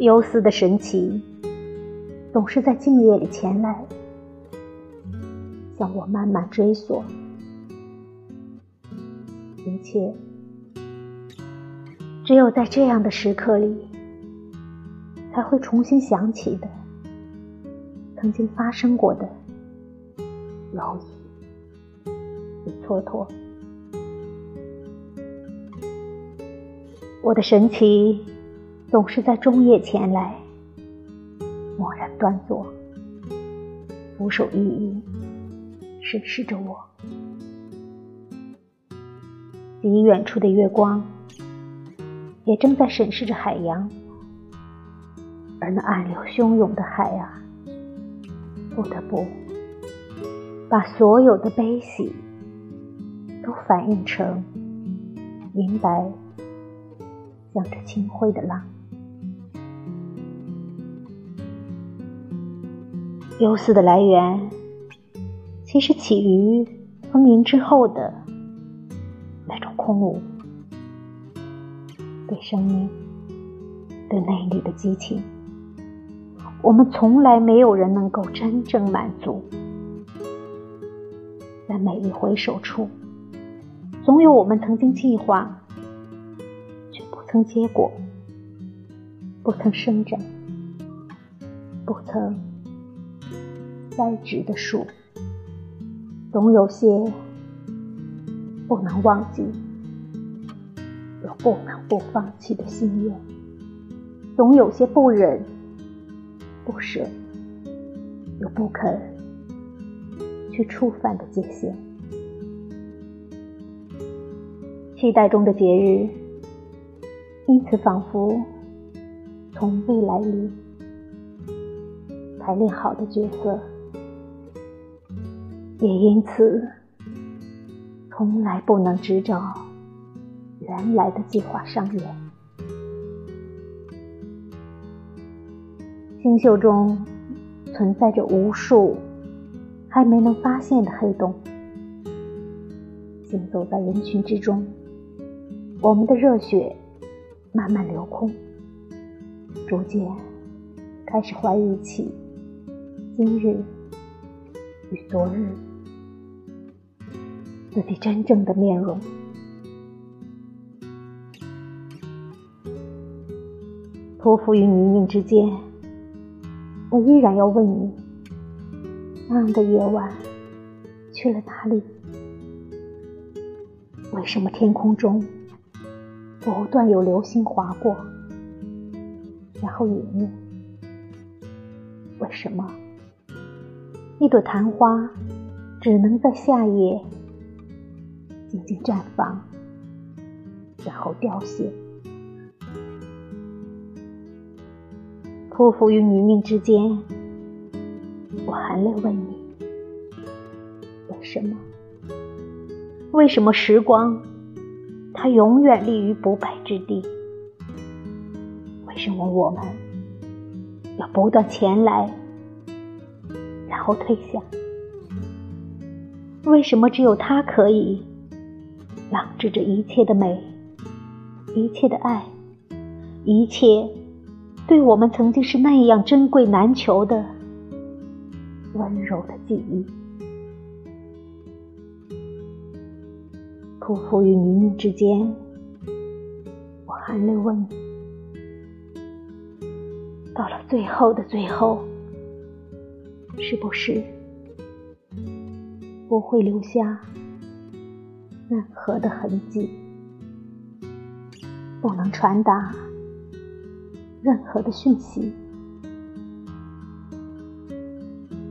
忧思的神奇，总是在静夜里前来，向我慢慢追索。一切，只有在这样的时刻里，才会重新想起的，曾经发生过的摇曳与蹉跎。我的神奇。总是在中夜前来，默然端坐，俯首依依，审视着我。离远处的月光，也正在审视着海洋，而那暗流汹涌的海啊，不得不把所有的悲喜，都反映成银白，向着清辉的浪。忧思的来源，其实起于丰盈之后的那种空无，对生命、对内里的激情，我们从来没有人能够真正满足。在每一回首处，总有我们曾经计划却不曾结果、不曾生长、不曾。栽植的树，总有些不能忘记，又不能不放弃的心愿；总有些不忍、不舍，又不肯去触犯的界限。期待中的节日，因此仿佛从未来临。排练好的角色。也因此，从来不能执照原来的计划上演。星宿中存在着无数还没能发现的黑洞。行走在人群之中，我们的热血慢慢流空，逐渐开始怀疑起今日与昨日。自己真正的面容，匍匐于泥泞之间，我依然要问你：那样的夜晚去了哪里？为什么天空中不断有流星划过，然后陨灭？为什么一朵昙花只能在夏夜？静静绽放，然后凋谢。匍匐于泥泞之间，我含泪问你：为什么？为什么时光它永远立于不败之地？为什么我们要不断前来，然后退下？为什么只有他可以？朗着一切的美，一切的爱，一切对我们曾经是那样珍贵难求的温柔的记忆。匍匐于泥泞之间，我含泪问：到了最后的最后，是不是不会留下？任何的痕迹，不能传达任何的讯息。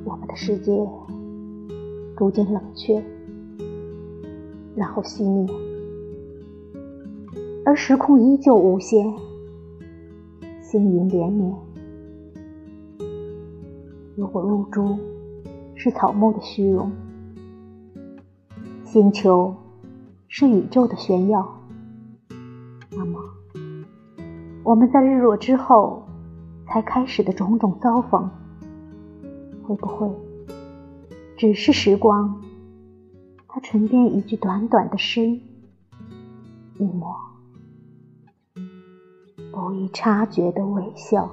我们的世界逐渐冷却，然后熄灭，而时空依旧无限，星云连绵。如果露珠是草木的虚荣，星球。是宇宙的炫耀。那么，我们在日落之后才开始的种种遭逢，会不会只是时光？它唇边一句短短的诗，一抹不易察觉的微笑。